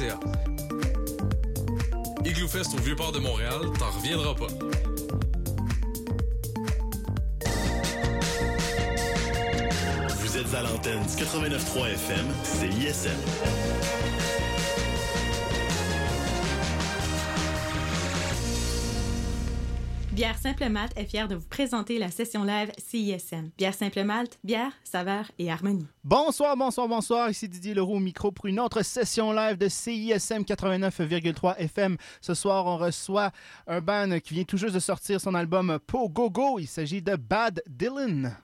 igloofest.ca. Igloofest au Vieux-Port de Montréal, t'en reviendras pas. Vous êtes à l'antenne du 89.3 FM, c'est ISM. Bière Simple Malte est fière de vous présenter la session live CISM. Bière Simple Malte, bière, saveur et harmonie. Bonsoir, bonsoir, bonsoir. Ici Didier Leroux au micro pour une autre session live de CISM 89,3 FM. Ce soir, on reçoit un band qui vient tout juste de sortir son album Po Go Go. Il s'agit de Bad Dylan.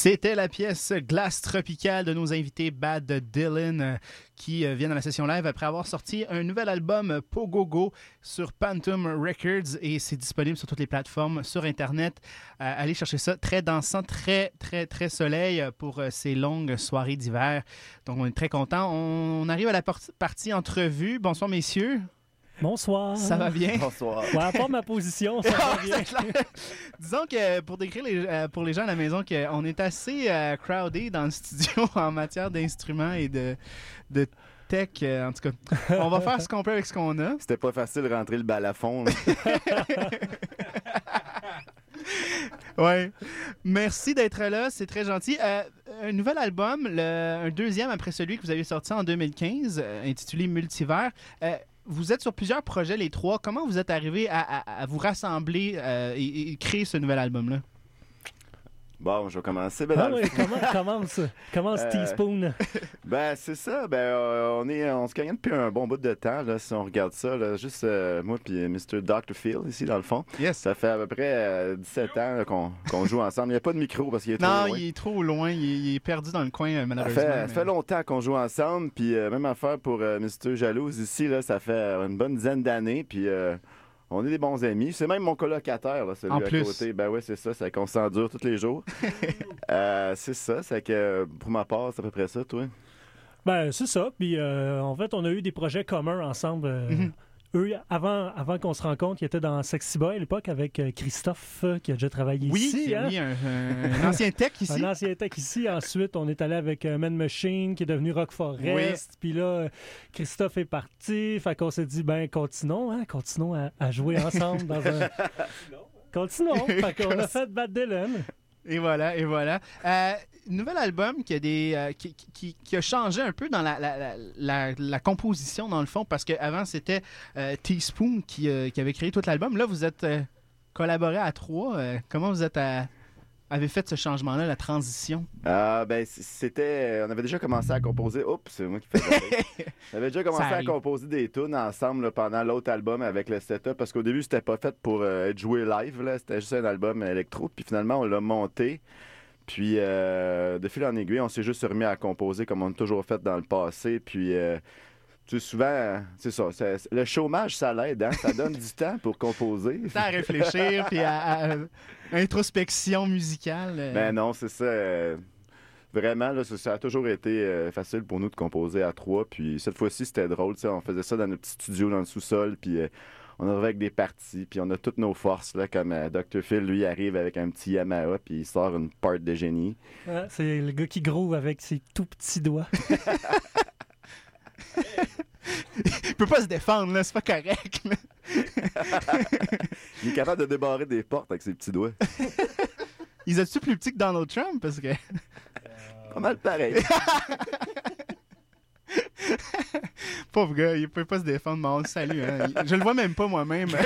C'était la pièce Glace tropicale de nos invités Bad Dylan euh, qui euh, viennent à la session live après avoir sorti un nouvel album Pogogo sur Phantom Records et c'est disponible sur toutes les plateformes sur Internet. Euh, allez chercher ça. Très dansant, très, très, très soleil pour euh, ces longues soirées d'hiver. Donc on est très content. On, arrive à la partie entrevue. Bonsoir messieurs. Bonsoir. Ça va bien? Bonsoir. Ouais, à part ma position, ça va bien. Disons que pour décrire les, euh, pour les gens à la maison, qu'on est assez euh, crowded dans le studio en matière d'instruments et de, de tech. euh, en tout cas, on va faire ce qu'on peut avec ce qu'on a. C'était pas facile de rentrer le balafon. Ouais. Merci d'être là, c'est très gentil. Euh, un nouvel album, le- un deuxième après celui que vous avez sorti en 2015, euh, intitulé Multivers. Euh, vous êtes sur plusieurs projets, les trois. Comment vous êtes arrivé à, vous rassembler euh, et, et créer ce nouvel album-là? Bon, je vais commencer. Ben, Ah oui, comment, commence, commence Euh, Teaspoon. ben, c'est ça. Ben, euh, on, est, on se gagne depuis un bon bout de temps, là, si on regarde ça. là. juste euh, moi et Mr. Dr. Phil, ici, dans le fond. Yes. Ça fait à peu près euh, 17 ans là, qu'on qu'on joue ensemble. Il n'y a pas de micro parce qu'il est trop Non, loin. il est trop loin, il est, il est perdu dans le coin, euh, Ça malheureusement. fait, ça fait longtemps qu'on joue ensemble, puis euh, même affaire pour euh, Mr. Jalouse ici, là, ça fait euh, une bonne dizaine d'années, puis euh, on est des bons amis. C'est même mon colocataire, là, celui En à plus. côté. Ben ouais, c'est ça, c'est qu'on s'endure tous les jours. Euh, c'est ça, c'est que pour ma part, c'est à peu près ça, toi. Ben, c'est ça. Puis, euh, en fait, on a eu des projets communs ensemble. euh, Mhm. Eux, avant, avant qu'on se rencontre, ils étaient dans Sexy Boy à l'époque avec euh, Christophe, euh, qui a déjà travaillé Oui, ici. hein? oui, un, un- un ancien tech ici. Un ancien tech ici. Ensuite, on est allé avec euh, Man Machine, qui est devenu Rock Forest. Puis là, Christophe est parti. Fait qu'on s'est dit, ben, continuons, hein, continuons à, à jouer ensemble dans un. Continuons. Fait qu'on a fait Bad Dylan. Et voilà, et voilà. Euh, nouvel album qui a, des, euh, qui, qui- qui a changé un peu dans la, la, la- la- la composition, dans le fond, parce qu'avant, c'était euh, Teaspoon qui, euh, qui avait créé tout l'album. Là, vous êtes euh, collaboré à trois. Comment vous êtes à- avez fait ce changement-là, la transition? Ah, ben, c'était. On avait déjà commencé à composer. Oups, c'est moi qui fais. On avait déjà commencé à composer des tunes ensemble là, pendant l'autre album avec le setup parce qu'au début, c'était pas fait pour euh, être joué live. C'était juste un album électro. Puis finalement, on l'a monté. Puis euh, de fil en aiguille, on s'est juste remis à composer comme on a toujours fait dans le passé. Puis. euh, tu sais, souvent, c'est ça, le chômage, ça l'aide, hein? ça donne du temps pour composer. à réfléchir, puis à, introspection musicale. euh. Ben non, c'est ça. vraiment, là, ça, a toujours été facile pour nous de composer à trois. Puis cette fois-ci, c'était drôle. tu sais, On faisait ça dans notre petit studio, dans le sous-sol. Puis on arrivait avec des parties. Puis on a toutes nos forces. Là, comme euh, Dr. Phil, lui, arrive avec un petit Yamaha. Puis il sort une part de génie. Ouais, c'est le gars qui groove avec ses tout petits doigts. Il peut pas se défendre, là, c'est pas correct. là. Il est capable de débarrer des portes avec ses petits doigts. Ils ont-tu plus petit que Donald Trump? Parce que. Pas mal pareil. Pauvre gars, il peut pas se défendre, mais on le salue. Hein. Je le vois même pas moi-même.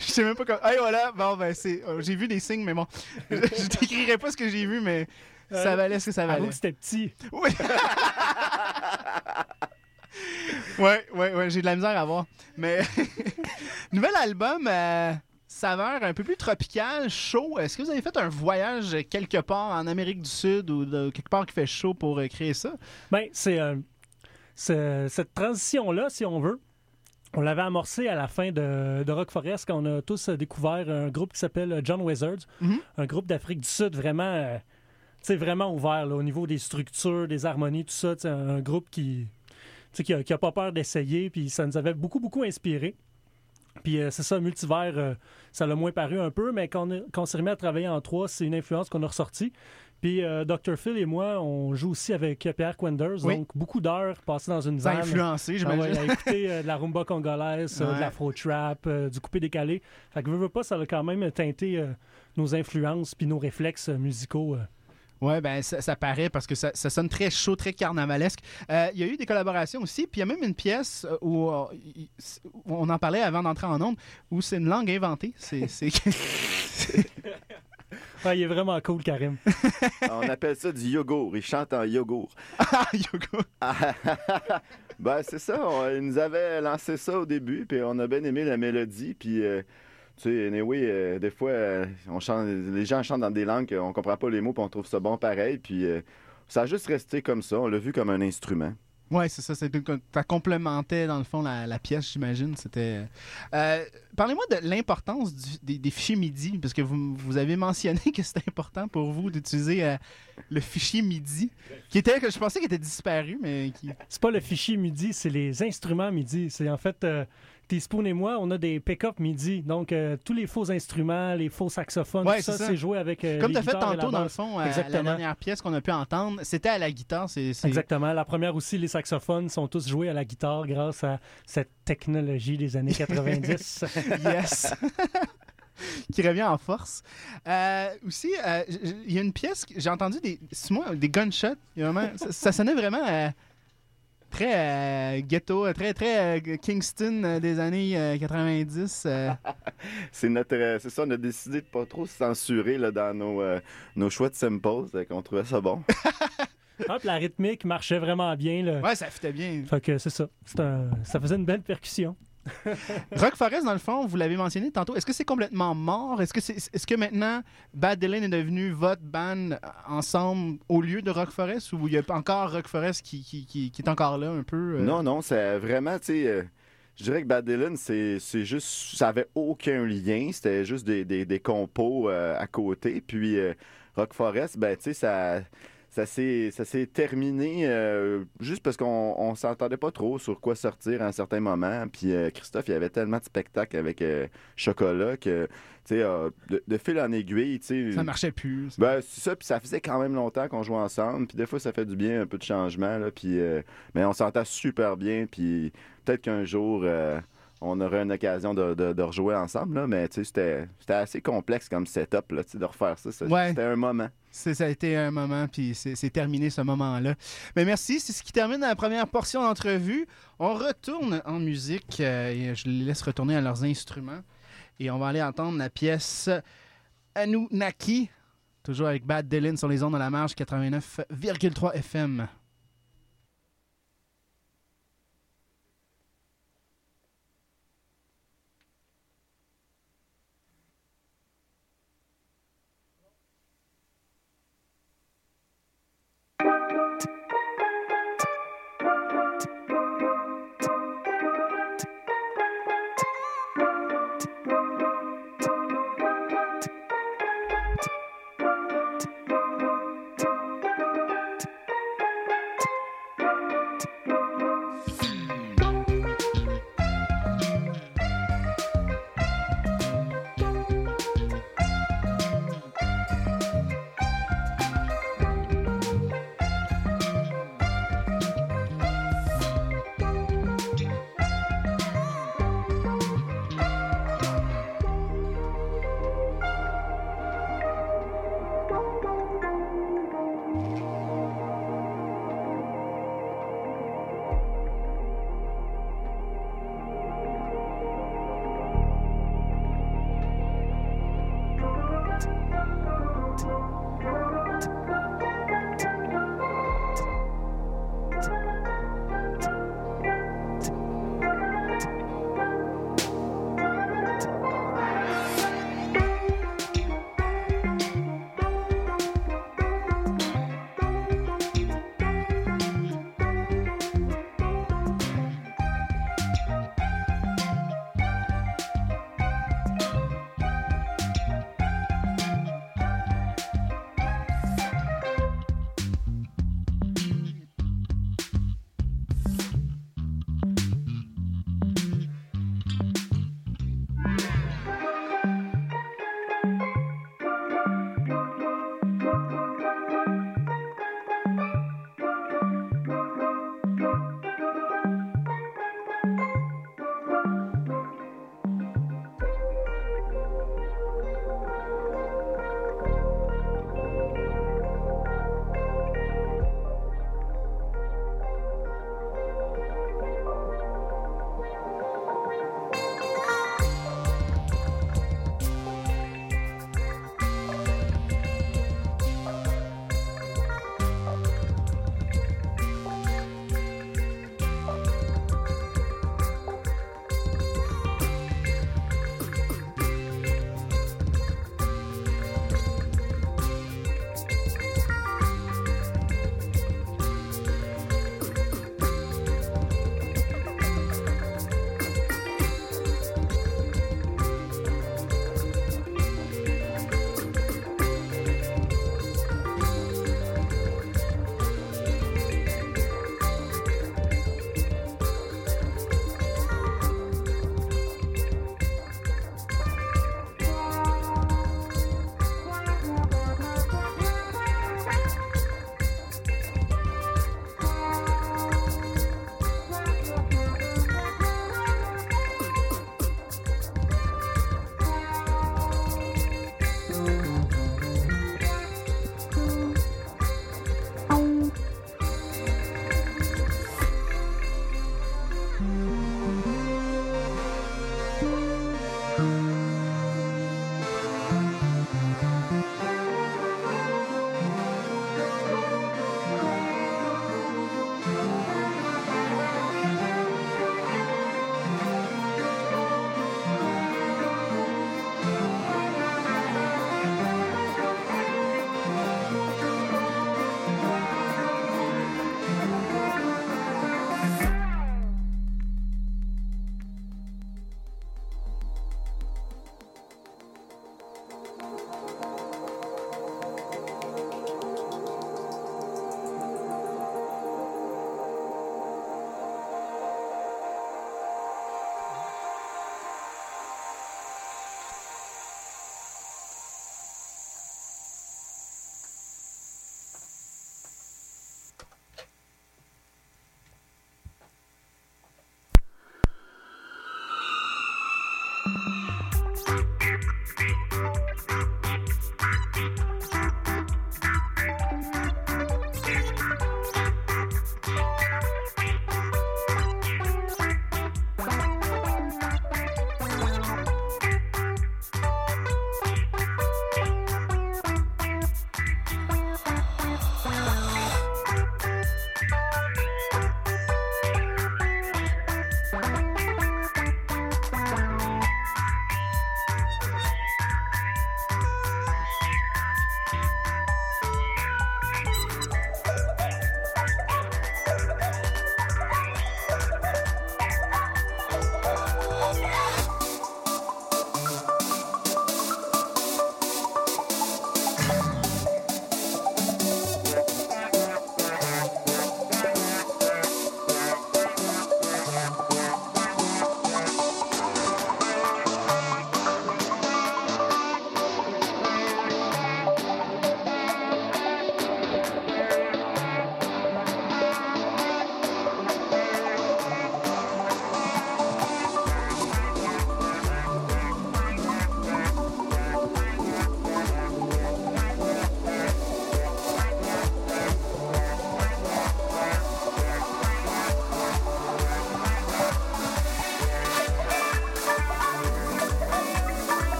je sais même pas comment. Hey, voilà, bon, ben, c'est. oh, J'ai vu des signes, mais bon. Je, décrirai pas ce que j'ai vu, mais ça Euh, valait ce que ça valait. que c'était petit. Oui. ouais, ouais, ouais, j'ai de la misère à voir. Mais. Nouvel album. euh, Saveur un peu plus tropical, chaud. Est-ce que vous avez fait un voyage quelque part en Amérique du Sud ou de- quelque part qui fait chaud pour euh, créer ça? Ben, c'est euh, cette transition-là, si on veut. On l'avait amorcé à la fin de, de Rock Forest quand on a tous euh, découvert un groupe qui s'appelle John Wizards, Mhm. un groupe d'Afrique du Sud vraiment, euh, vraiment ouvert là, au niveau des structures, des harmonies, tout ça. sais, Un groupe qui, qui, a, qui a pas peur d'essayer, puis ça nous avait beaucoup, beaucoup inspiré. Puis euh, c'est ça, Multivers, euh, ça l'a moins paru un peu, mais quand on, on s'est remis à travailler en trois, c'est une influence qu'on a ressortie. Puis euh, Dr. Phil et moi, on joue aussi avec Pierre Quenders, Oui. donc beaucoup d'heures passées dans une vanne. influencé, Ah j'imagine. ouais, à écouter de la rumba congolaise, Ouais. de l'afro-trap, euh, du coupé décalé. Fait que veux, veux pas, ça a quand même teinté nos influences puis nos réflexes musicaux. Ouais, ben ça, ça paraît parce que ça, ça sonne très chaud, très carnavalesque. Euh, Il y a eu des collaborations aussi, puis il y a même une pièce euh, où, euh, où on en parlait avant d'entrer en ondes, où c'est une langue inventée. C'est. Ouais, il est vraiment cool, Karim. On appelle ça du yogourt. Il chante en yogourt. ah, Yogo. ben, c'est ça. on- il nous avait lancé ça au début, puis on a bien aimé la mélodie, puis euh, Tu sais, anyway, euh, des fois, euh, on chante, les gens chantent dans des langues qu'on comprend pas les mots, puis on trouve ça bon pareil. Puis euh, ça a juste resté comme ça. On l'a vu comme un instrument. Ouais, c'est ça. c'est- Ça complémentait, dans le fond, la, la pièce, j'imagine. C'était. Euh, Parlez-moi de l'importance des, des fichiers MIDI, parce que vous, vous avez mentionné que c'était important pour vous d'utiliser euh, le fichier MIDI, qui était, que je pensais qu'il était disparu, mais qui. C'est pas le fichier MIDI, c'est les instruments MIDI. C'est en fait, euh, Teaspoon et moi, on a des pick-up MIDI. Donc, euh, tous les faux instruments, les faux saxophones, Ouais, tout ça, c'est joué avec. euh, Comme tu as fait tantôt, dans le fond, euh, la dernière pièce qu'on a pu entendre, c'était à la guitare. C'est, Exactement. La première aussi, les saxophones sont tous joués à la guitare grâce à cette technologie des années 90. Yes. qui revient en force. Euh, aussi, euh, il y a une pièce, que j'ai entendu des, moi, des gunshots. Vraiment- ça, ça sonnait vraiment euh, très euh, ghetto, euh, très, très euh, Kingston euh, des années euh, 90. euh. C'est notre, euh, c'est ça, on a décidé de pas trop se censurer là, dans nos, euh, nos choix de simples, fait qu'on trouvait ça bon. Ah, puis la rythmique marchait vraiment bien. Là. Ouais, ça fitait bien. Fait que c'est ça. C'est un- Ça faisait une belle percussion. Rock Forest, dans le fond, vous l'avez mentionné tantôt, est-ce que c'est complètement mort? Est-ce que, est-ce que maintenant, Bad Dylan est devenu votre band ensemble au lieu de Rock Forest ou il y a encore Rock Forest qui, qui, qui- est encore là un peu? euh? Non, non, c'est vraiment, tu sais, euh, je dirais que Bad Dylan, c'est juste, ça avait aucun lien, c'était juste des, des, des compos euh, à côté. Puis Rock Forest, ben, tu sais, ça. Ça s'est ça s'est terminé euh, juste parce qu'on on s'entendait pas trop sur quoi sortir à un certain moment. Puis euh, Christophe, il y avait tellement de spectacles avec euh, Chocolat que, tu sais, euh, de, de fil en aiguille, tu sais. Ça marchait plus. Ben, c'est ça, puis ça faisait quand même longtemps qu'on jouait ensemble, puis des fois, ça fait du bien, un peu de changement, là, puis... euh, mais on s'entend super bien, puis peut-être qu'un jour, on aurait une occasion de, de, de rejouer ensemble, là, mais c'était assez complexe comme setup, là, de refaire ça, Ouais. c'était un moment. Ça a été un moment, puis c'est c'est terminé ce moment-là. Mais merci, c'est ce qui termine la première portion d'entrevue. On retourne en musique, euh, et je les laisse retourner à leurs instruments. Et on va aller entendre la pièce Anunnaki, toujours avec Bad Dylan sur les ondes de la marge 89,3 FM.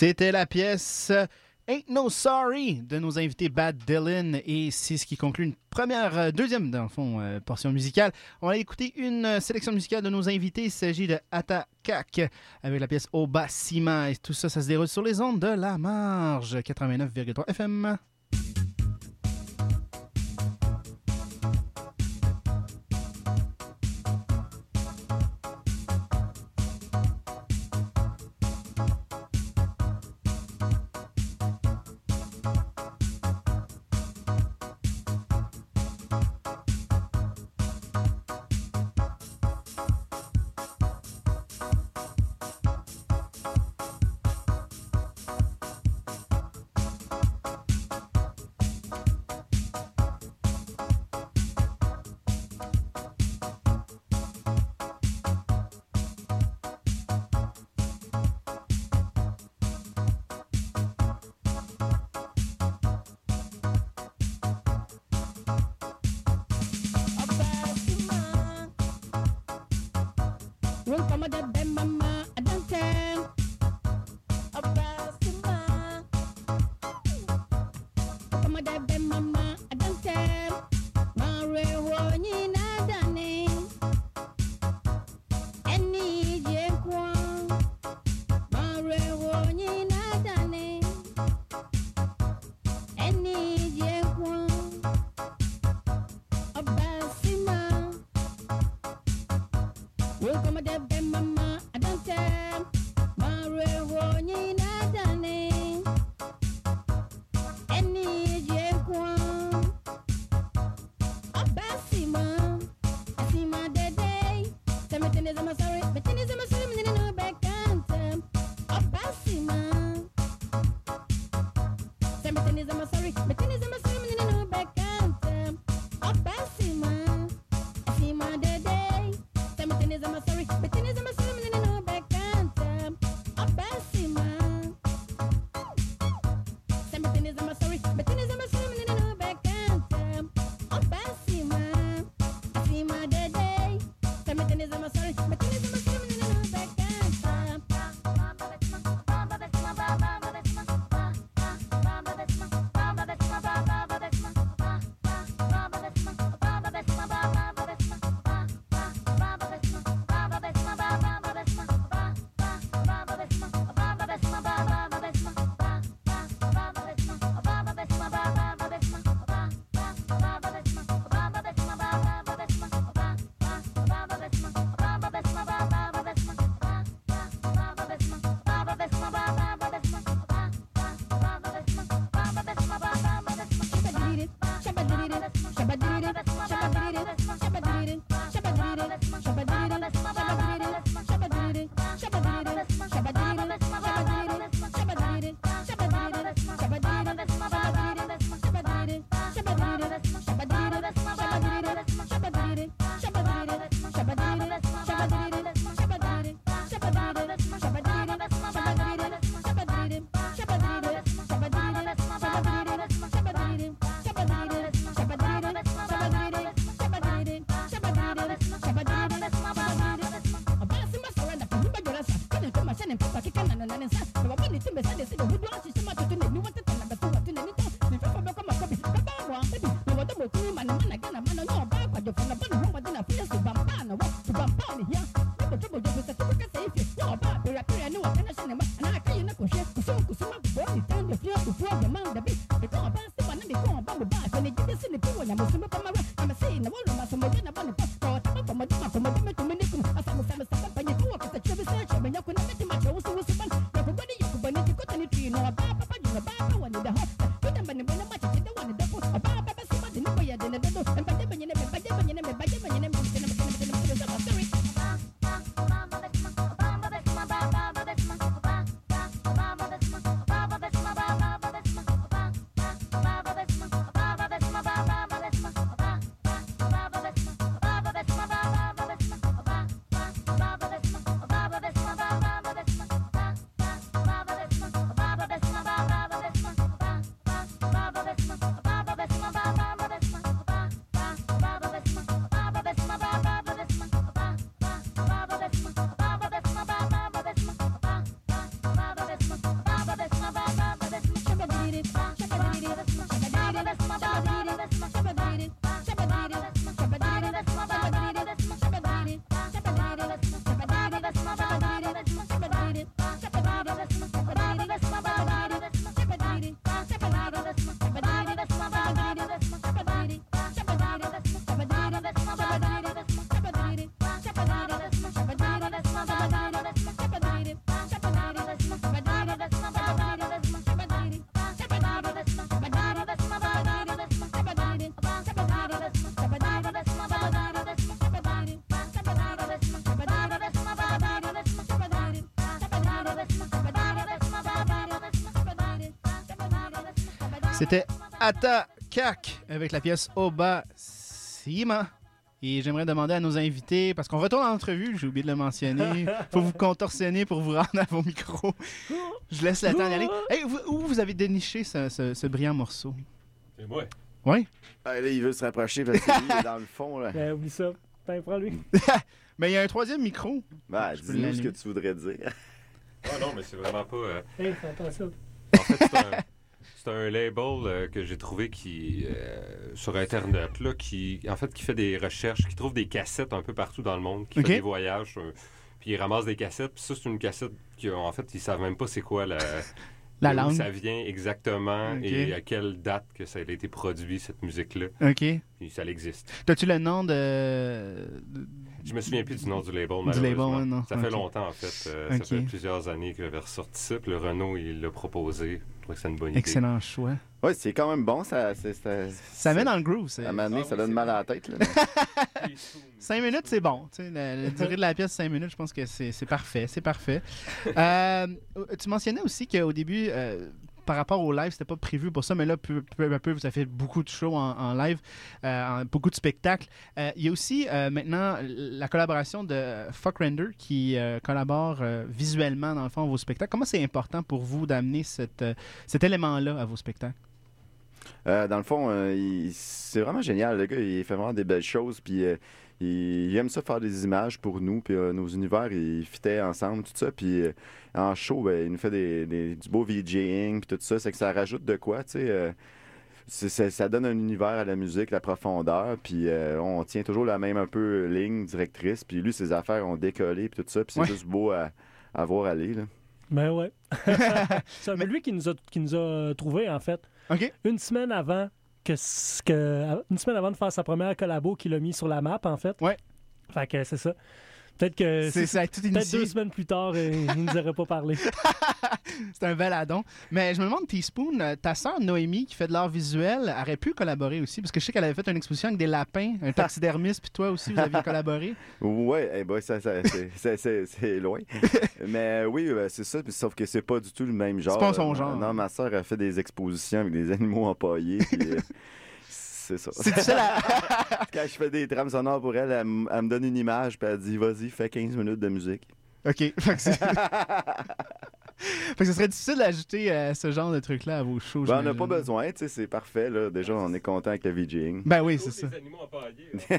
C'était la pièce Ain't No Sorry de nos invités Bad Dylan et c'est ce qui conclut une première, euh, deuxième dans le fond, euh, portion musicale. On va écouter une euh, sélection musicale de nos invités. Il s'agit de Atakak avec la pièce Oba Sima et tout ça, ça se déroule sur les ondes de la marge 89,3 FM. Run from a dead C'était Ata Kak avec la pièce Oba Sima. Et j'aimerais demander à nos invités, parce qu'on retourne en entrevue, j'ai oublié de le mentionner, faut vous contorsionner pour vous rendre à vos micros. Je laisse le temps d'y aller. Hey, vous- où vous avez déniché ce, ce- ce brillant morceau? C'est moi. Oui? Ah, là, il veut se rapprocher parce que lui, il est dans le fond. Là. Ben, oublie ça. Ben, prends-lui. Mais il y a un troisième micro. Ben, dis-nous ce que tu voudrais dire. Ah non, mais c'est vraiment pas. euh, Hey, attends ça. En fait, c'est un, c'est un label euh, que j'ai trouvé qui euh, sur Internet, là, qui en fait qui fait des recherches, qui trouve des cassettes un peu partout dans le monde, qui fait des voyages, euh, puis il ramasse des cassettes. Puis ça, c'est une cassette qui, en fait, ils savent même pas c'est quoi la, La d'où langue. ça vient exactement et à quelle date que ça a été produit cette musique-là. OK. Puis ça existe. T'as-tu le nom de... Je me souviens plus du nom du label, Du malheureusement. label, ouais, non. Ça fait longtemps, en fait. Euh. Ça fait plusieurs années que j'avais ressorti ça. Puis le Renault, il l'a proposé. Je trouvais que c'était une bonne idée. Excellent choix. Ouais, c'est quand même bon. Ça, c'est, ça, Ça met dans le groove. c'est- À un moment donné, Ah ça oui, donne c'est mal à la tête. Là. Cinq minutes, c'est bon. Tu sais, la, la durée de la pièce, cinq minutes, je pense que c'est c'est parfait. C'est parfait. Euh, tu mentionnais aussi qu'au début, euh, par rapport au live, c'était pas prévu pour ça, mais là, peu, à peu, vous avez fait beaucoup de shows en, live, euh, beaucoup de spectacles. Euh, Il y a aussi euh, maintenant la collaboration de Fuck Render qui collabore visuellement, dans le fond, à vos spectacles. Comment c'est important pour vous d'amener cet élément-là à vos spectacles? Dans le fond, c'est vraiment génial. Le gars, il fait vraiment des belles choses. Puis il, il aime ça faire des images pour nous. Puis euh, nos univers, ils fitaient ensemble, tout ça. Puis euh, en show, ben, il nous fait des, des- du beau VJing, puis tout ça. C'est que ça rajoute de quoi, tu sais. euh, ça donne un univers à la musique, la profondeur, puis euh, on tient toujours la même un peu ligne directrice. Puis lui, ses affaires ont décollé, puis tout ça. Puis c'est Ouais. juste beau à, à voir aller. Là. Ben ouais. c'est lui qui nous a, qui nous a trouvé en fait. OK. Une semaine avant que, ce- que une semaine avant de faire sa première collabo qu'il a mis sur la map en fait. Ouais. Fait que c'est ça. Peut-être que C'est c'est ça a tout peut-être initié. deux semaines plus tard, euh, il nous aurait pas parlé. C'est un bel addon. Mais je me demande, Teaspoon, euh, ta sœur Noémie, qui fait de l'art visuel, aurait pu collaborer aussi? Parce que je sais qu'elle avait fait une exposition avec des lapins, un taxidermiste, puis toi aussi, vous aviez collaboré. Ouais, eh ben, ça, ça- c'est- c'est- c'est c'est loin. Mais oui, ben, c'est ça, puis sauf que c'est pas du tout le même genre. pas son Euh, genre. Non, ma soeur a fait des expositions avec des animaux empaillés, puis euh, c'est ça. C'est difficile à... Quand je fais des trames sonores pour elle, elle, m- elle me donne une image, puis elle dit Vas-y, fais 15 minutes de musique. OK. Fait que, c'est- fait que ce serait difficile d'ajouter euh, ce genre de truc-là à vos shows. Ben, on n'a j'imagine. pas besoin, tu sais, c'est parfait, là. Déjà, on est content avec le VJing. Ben oui, c'est ça. Des animaux empaillés,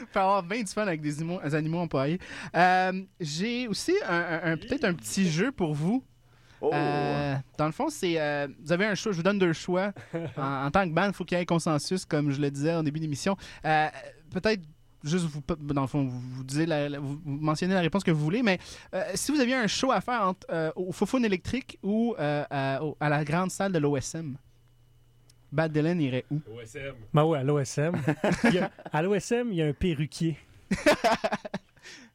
Il peut avoir bien du fun avec des animaux, des animaux empaillés. Euh, J'ai aussi un, un- un- peut-être un petit jeu pour vous. Oh! Euh, dans le fond, c'est euh, vous avez un choix. Je vous donne deux choix. en, en tant que band, il faut qu'il y ait consensus, comme je le disais au début de l'émission. Euh, Peut-être juste vous, dans le fond, vous, vous disiez la- la- vous vous mentionnez la réponse que vous voulez, mais euh, si vous aviez un show à faire entre, euh, au Fofone électrique ou euh, à, la grande salle de l'OSM, Bad Dylan irait où? OSM. Ben ouais, à l'OSM. À l'OSM, il y a un perruquier.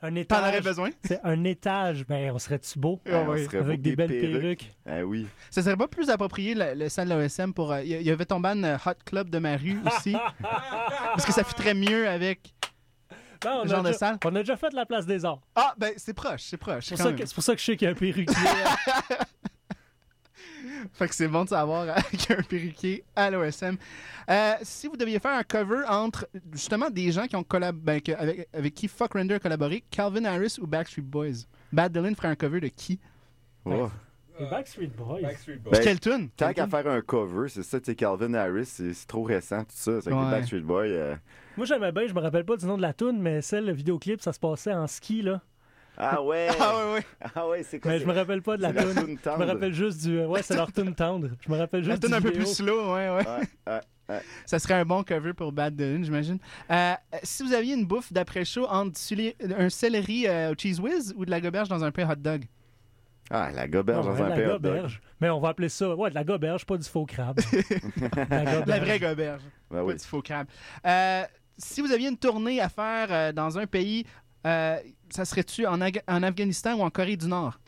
un T'en étage. aurais besoin? C'est un étage. Ben, on serait-tu beau? Ah, on serait Avec des belles perruques. perruques. Ah oui. Ça serait pas plus approprié le, le salle de l'OSM pour. euh, Il y, y avait ton ban euh, Hot Club de ma rue aussi? parce que ça fitterait mieux avec. Ben, on, Le a genre de déjà, salle? on a déjà fait la place des arts. Ah, ben c'est proche, c'est proche. C'est pour, pour ça que je sais qu'il y a un perruquier. Fait que c'est bon de savoir euh, qu'il y a un perruquier à l'OSM. Euh, si vous deviez faire un cover entre justement des gens qui ont collab ben, que- avec, avec qui Fuck Render a collaboré, Calvin Harris ou Backstreet Boys, Bad Dylan ferait un cover de qui? Oh. Backstreet Boys. Backstreet Boys. Ben, Quelle tune? Tant Quelle qu'à faire un cover, c'est ça, tu sais, Calvin Harris, c'est trop récent, tout ça. C'est Ouais. Backstreet Boys. euh, Moi, j'aimais bien, je me rappelle pas du nom de la tune, mais celle, le vidéoclip, ça se passait en ski, là. Ah ouais! Ah ouais, ouais. Ah ouais, c'est quoi? Mais je me rappelle pas de la la tune. tune Je me rappelle juste du. Ouais, c'est leur tune tendre. Je me rappelle La juste tune du un peu plus slow, ouais, ouais. Ouais, ouais. Ça serait un bon cover pour Bad Dylan, j'imagine. Euh, si vous aviez une bouffe d'après-chaud entre un céleri euh, au cheese whiz ou de la goberge dans un pain hot dog? Ah, la goberge dans un la pain hot dog. goberge. Mais on va appeler ça. Ouais, de la goberge, pas du faux crabe. la, goberge. La vraie goberge. Ben Pas oui. du faux crabe. Euh, si vous aviez une tournée à faire euh, dans un pays, euh, ça serait-tu en, Ag- en Afghanistan ou en Corée du Nord?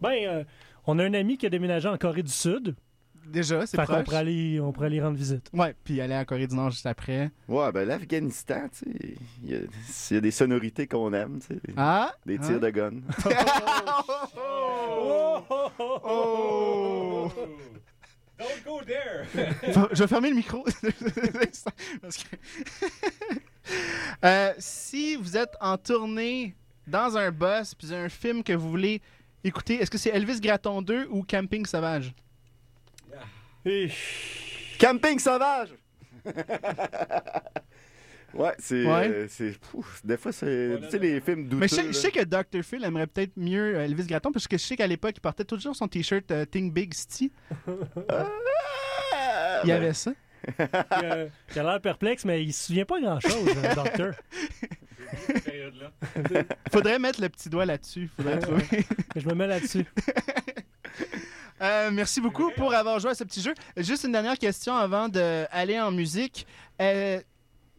Ben, euh, on a un ami qui a déménagé en Corée du Sud. Déjà, c'est Fait qu'on proche. pourrait aller, on pourrait aller rendre visite. Ouais, puis aller à Corée du Nord juste après. Ouais, ben l'Afghanistan, tu sais, il y, a- s'il y a des sonorités qu'on aime, tu sais, Ah! des tirs de gun. Oh! Don't go there! Je vais fermer le micro. Parce que- Euh, si vous êtes en tournée dans un bus, puis un film que vous voulez écouter, est-ce que c'est Elvis Gratton 2 ou Camping Sauvage? Et- Camping sauvage! Ouais, c'est. Ouais. euh, c'est des fois, c'est. Tu sais, les films douteux. Mais je sais, là. je sais que Dr. Phil aimerait peut-être mieux euh, Elvis Gratton, parce que je sais qu'à l'époque, il portait toujours son t-shirt euh, Think Big City. Ah, Il y ben, avait ça. euh, il a l'air perplexe, mais il se souvient pas grand-chose, le docteur. Faudrait mettre le petit doigt là-dessus. Faudrait trouver. Je me mets là-dessus. Euh, merci beaucoup pour avoir joué à ce petit jeu. Juste une dernière question avant d'aller en musique. Euh,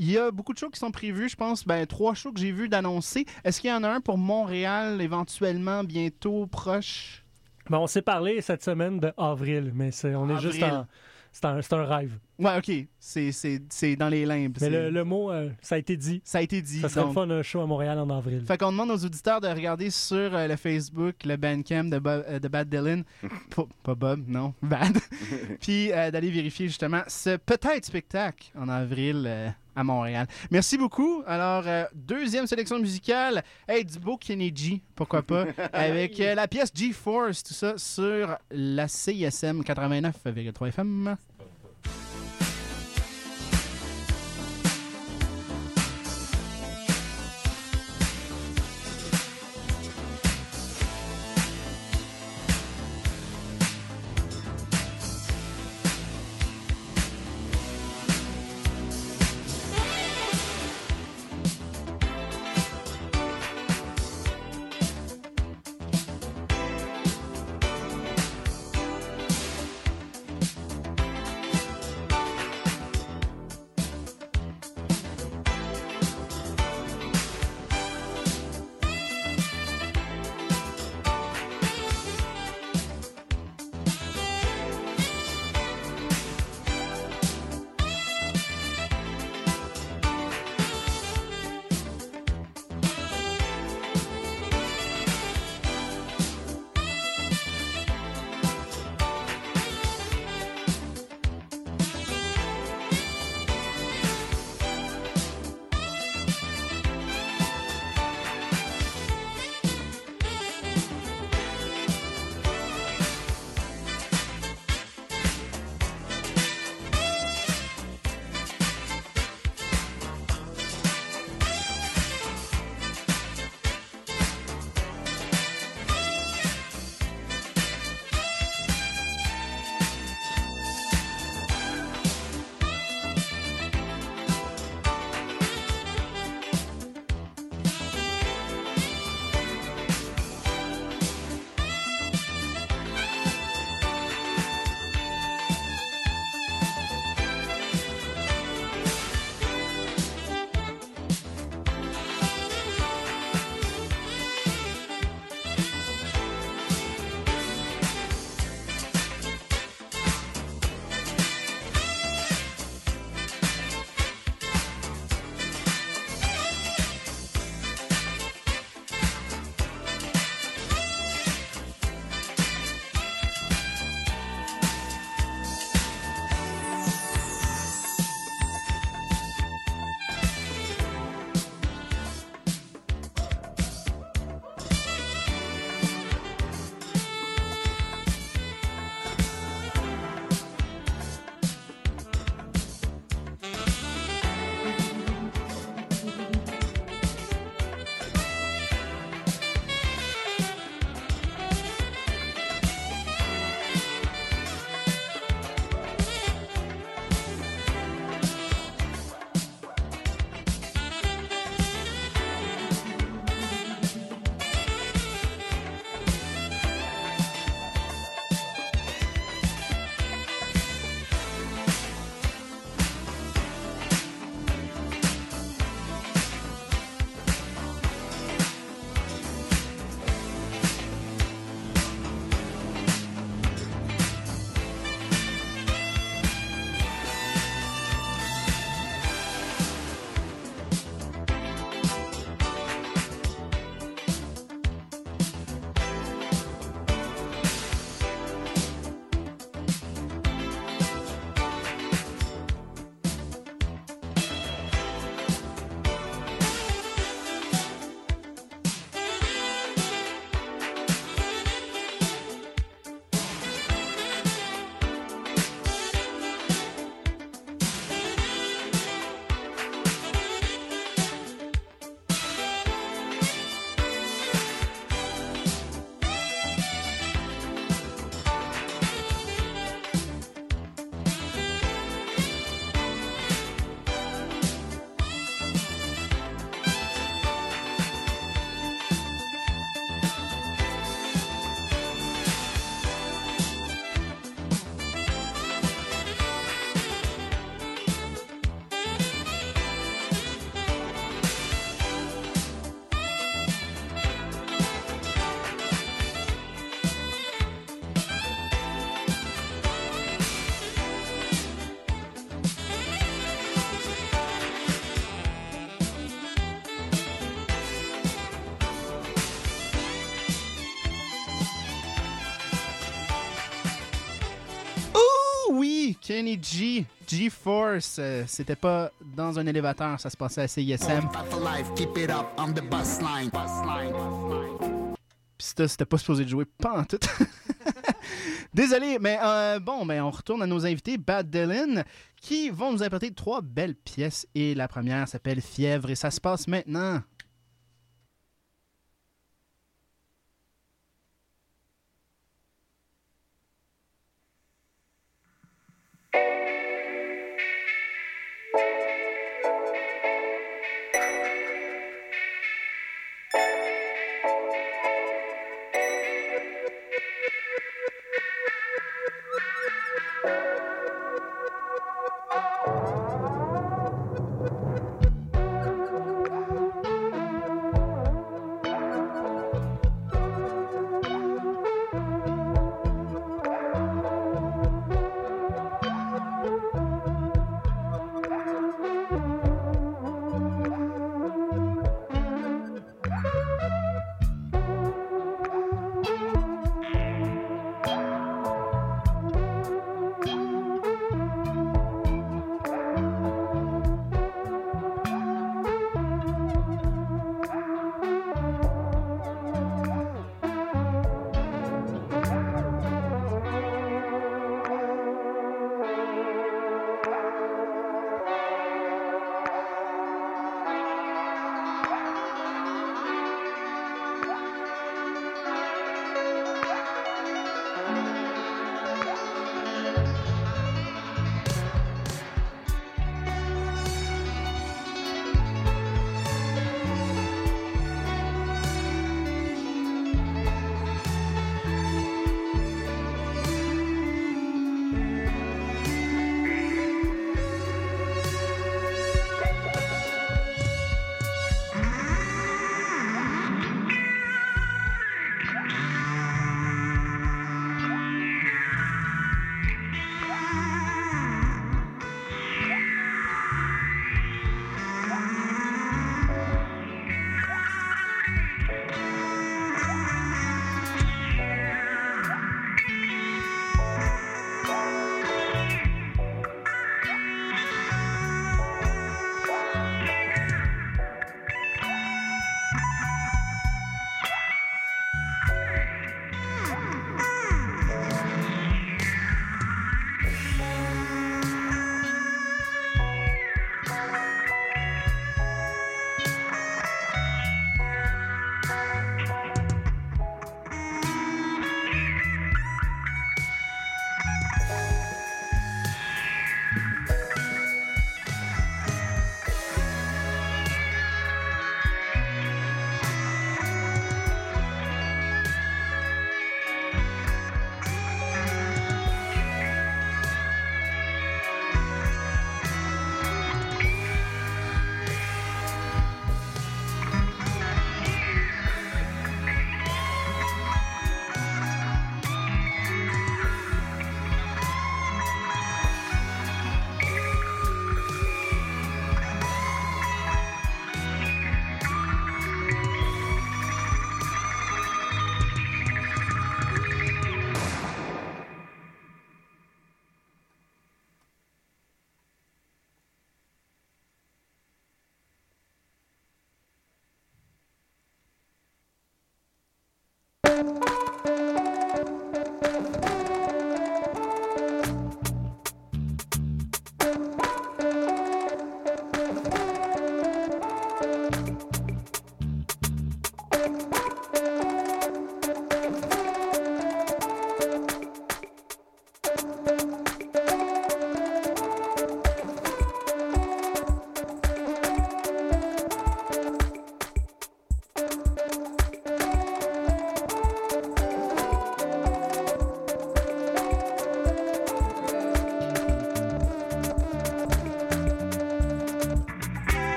il y a beaucoup de shows qui sont prévus, je pense, ben, trois shows que j'ai vus d'annoncer. Est-ce qu'il y en a un pour Montréal éventuellement, bientôt, proche? Ben, on s'est parlé cette semaine de avril, mais c'est, on est juste en. C'est un, c'est un rêve. Ouais, ok. C'est- C'est c'est dans les limbes. Mais le, le mot, euh, ça a été dit. Ça a été dit. Ça serait donc. le fun un show à Montréal en avril. Fait qu'on demande aux auditeurs de regarder sur euh, le Facebook le Bandcamp de, Bob- euh, de Bad Dylan. pas, pas Bob, non, Bad. Puis euh, d'aller vérifier justement ce peut-être spectacle en avril euh, à Montréal. Merci beaucoup. Alors, euh, deuxième sélection musicale. Hey, du beau Kenny G, pourquoi pas, avec euh, la pièce G-Force, tout ça sur la CISM 89,3 FM. G, G-Force. Euh, C'était pas dans un élévateur, ça se passait à CISM. Puis ça, c'était pas supposé de jouer pas en tout. Désolé, mais euh, bon, ben, on retourne à nos invités, Bad Dylan, qui vont nous apporter trois belles pièces. Et la première s'appelle Fièvre et ça se passe maintenant.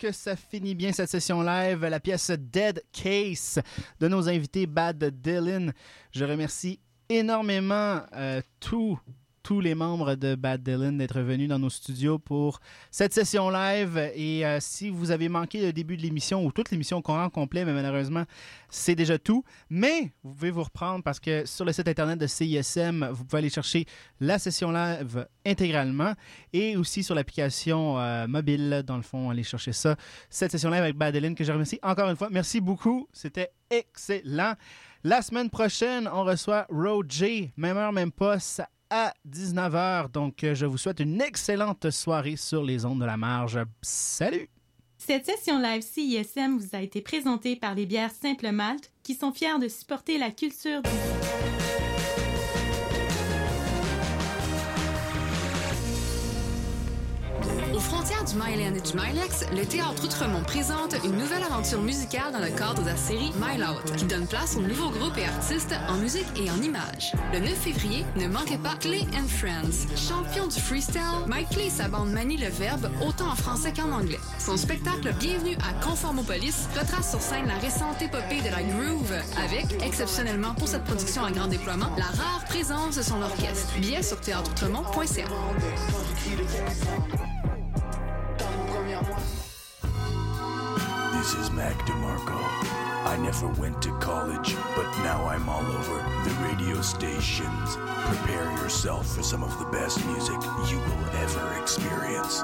Donc, ça finit bien cette session live. La pièce Dead Case de nos invités Bad Dylan. Je remercie énormément euh, tous tous les membres de Bad Dylan d'être venus dans nos studios pour cette session live. Et euh, si vous avez manqué le début de l'émission ou toute l'émission qu'on rend complet, mais malheureusement, c'est déjà tout. Mais vous pouvez vous reprendre parce que sur le site internet de CISM, vous pouvez aller chercher la session live intégralement et aussi sur l'application euh, mobile, dans le fond, aller chercher ça. Cette session live avec Bad Dylan que je remercie encore une fois. Merci beaucoup. C'était excellent. La semaine prochaine, on reçoit Roger, même heure, même poste, à 19h. Donc, euh, je vous souhaite une excellente soirée sur les ondes de la marge. Salut! Cette session live CISM vous a été présentée par les bières Simple Malte qui sont fiers de supporter la culture du Myland et du le Théâtre Outremont présente une nouvelle aventure musicale dans le cadre de la série Mile Out, qui donne place aux nouveaux groupes et artistes en musique et en images. Le 9 février, ne manquez pas Clay and Friends. Champion du freestyle, Mike Clay et sa bande manie le verbe autant en français qu'en anglais. Son spectacle Bienvenue à Conformopolis retrace sur scène la récente épopée de la groove avec, exceptionnellement pour cette production à grand déploiement, la rare présence de son orchestre. Billets sur théâtreoutremont.ca. This is Mac DeMarco. I never went to college, but now I'm all over the radio stations. Prepare yourself for some of the best music you will ever experience.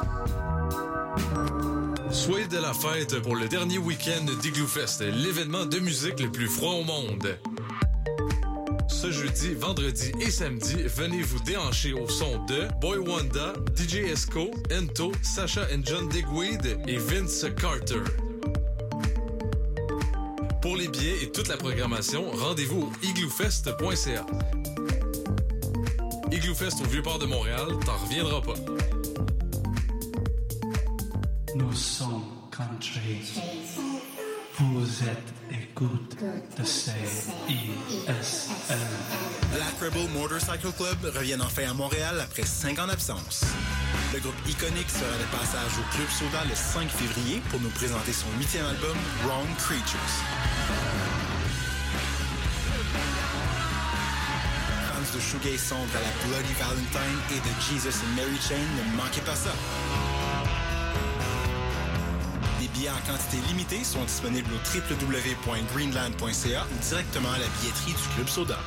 Soyez de la fête pour le dernier week-end d'Igloofest, l'événement de musique le plus froid au monde. Ce jeudi, vendredi et samedi, venez vous déhancher au son de Boy Wanda, DJ Esco, Ento, Sacha and John Digweed et Vince Carter. Pour les billets et toute la programmation, rendez-vous au igloofest.ca. Igloofest au Vieux-Port de Montréal, t'en reviendras pas. Vous êtes écoute de CISM. Black Rebel Motorcycle Club revient enfin à Montréal après 5 ans d'absence. Le groupe iconique sera de passage au Club Soda le 5 février pour nous présenter son huitième album, Wrong Creatures. De shoegaze sombre à la Bloody Valentine et de Jesus and Mary Chain, ne manquez pas ça. Quantité limitée sont disponibles au www.greenland.ca ou directement à la billetterie du Club Soda.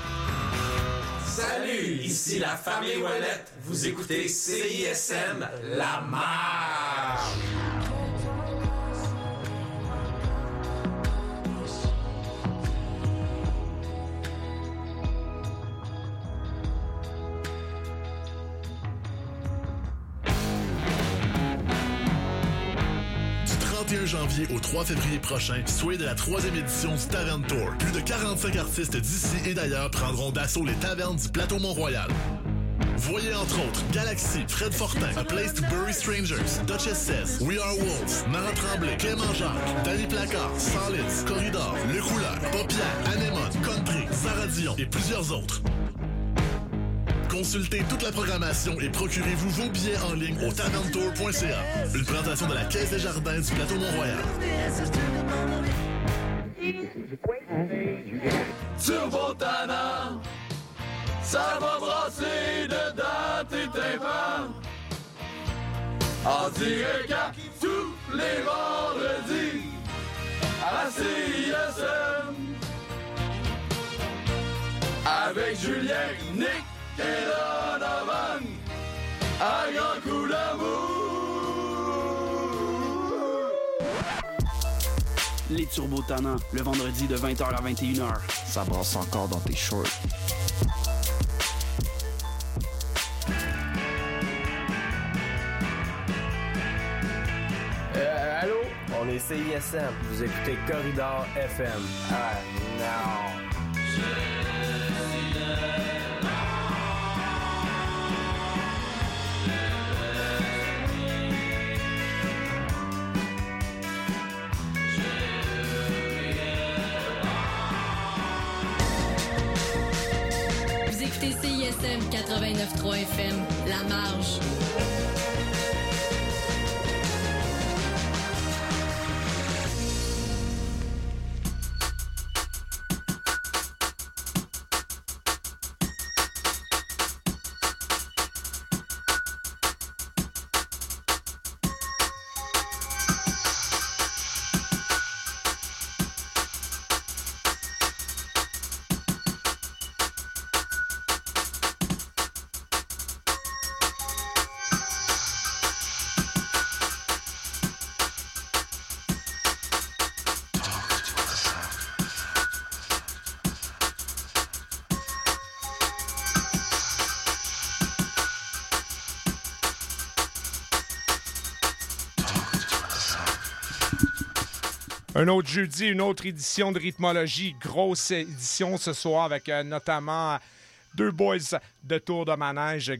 Salut, ici la famille Ouellette. Vous écoutez CISM La Marche. Au 3 février prochain, soyez de la troisième édition du Tavern Tour. Plus de 45 artistes d'ici et d'ailleurs prendront d'assaut les tavernes du plateau Mont-Royal. Voyez entre autres Galaxy, Fred Fortin, A Place to Bury Strangers, Duchess Says, We Are Wolves, Nara Tremblay, Clément Jacques, Danny Placard, Solids, Corridor, Le Couleur, Paupière, Anémone, Country, Sarah et plusieurs autres. Consultez toute la programmation et procurez-vous vos billets en ligne au taverntour.ca. Une présentation de la Caisse des Jardins du plateau Mont-Royal. Turbo Tana, ça va brasser dedans tes tympans. En direct tous les vendredis à. Avec Julien, Nick et Turbo le vendredi de 20h à 21h. Ça brasse encore dans tes shorts. Euh, allô? On est CISM. Vous écoutez Corridor FM. Ah, non. CISM 89.3 FM, La Marge. Un autre jeudi, une autre édition de rythmologie. Grosse édition ce soir avec euh, notamment deux boys de tour de manège.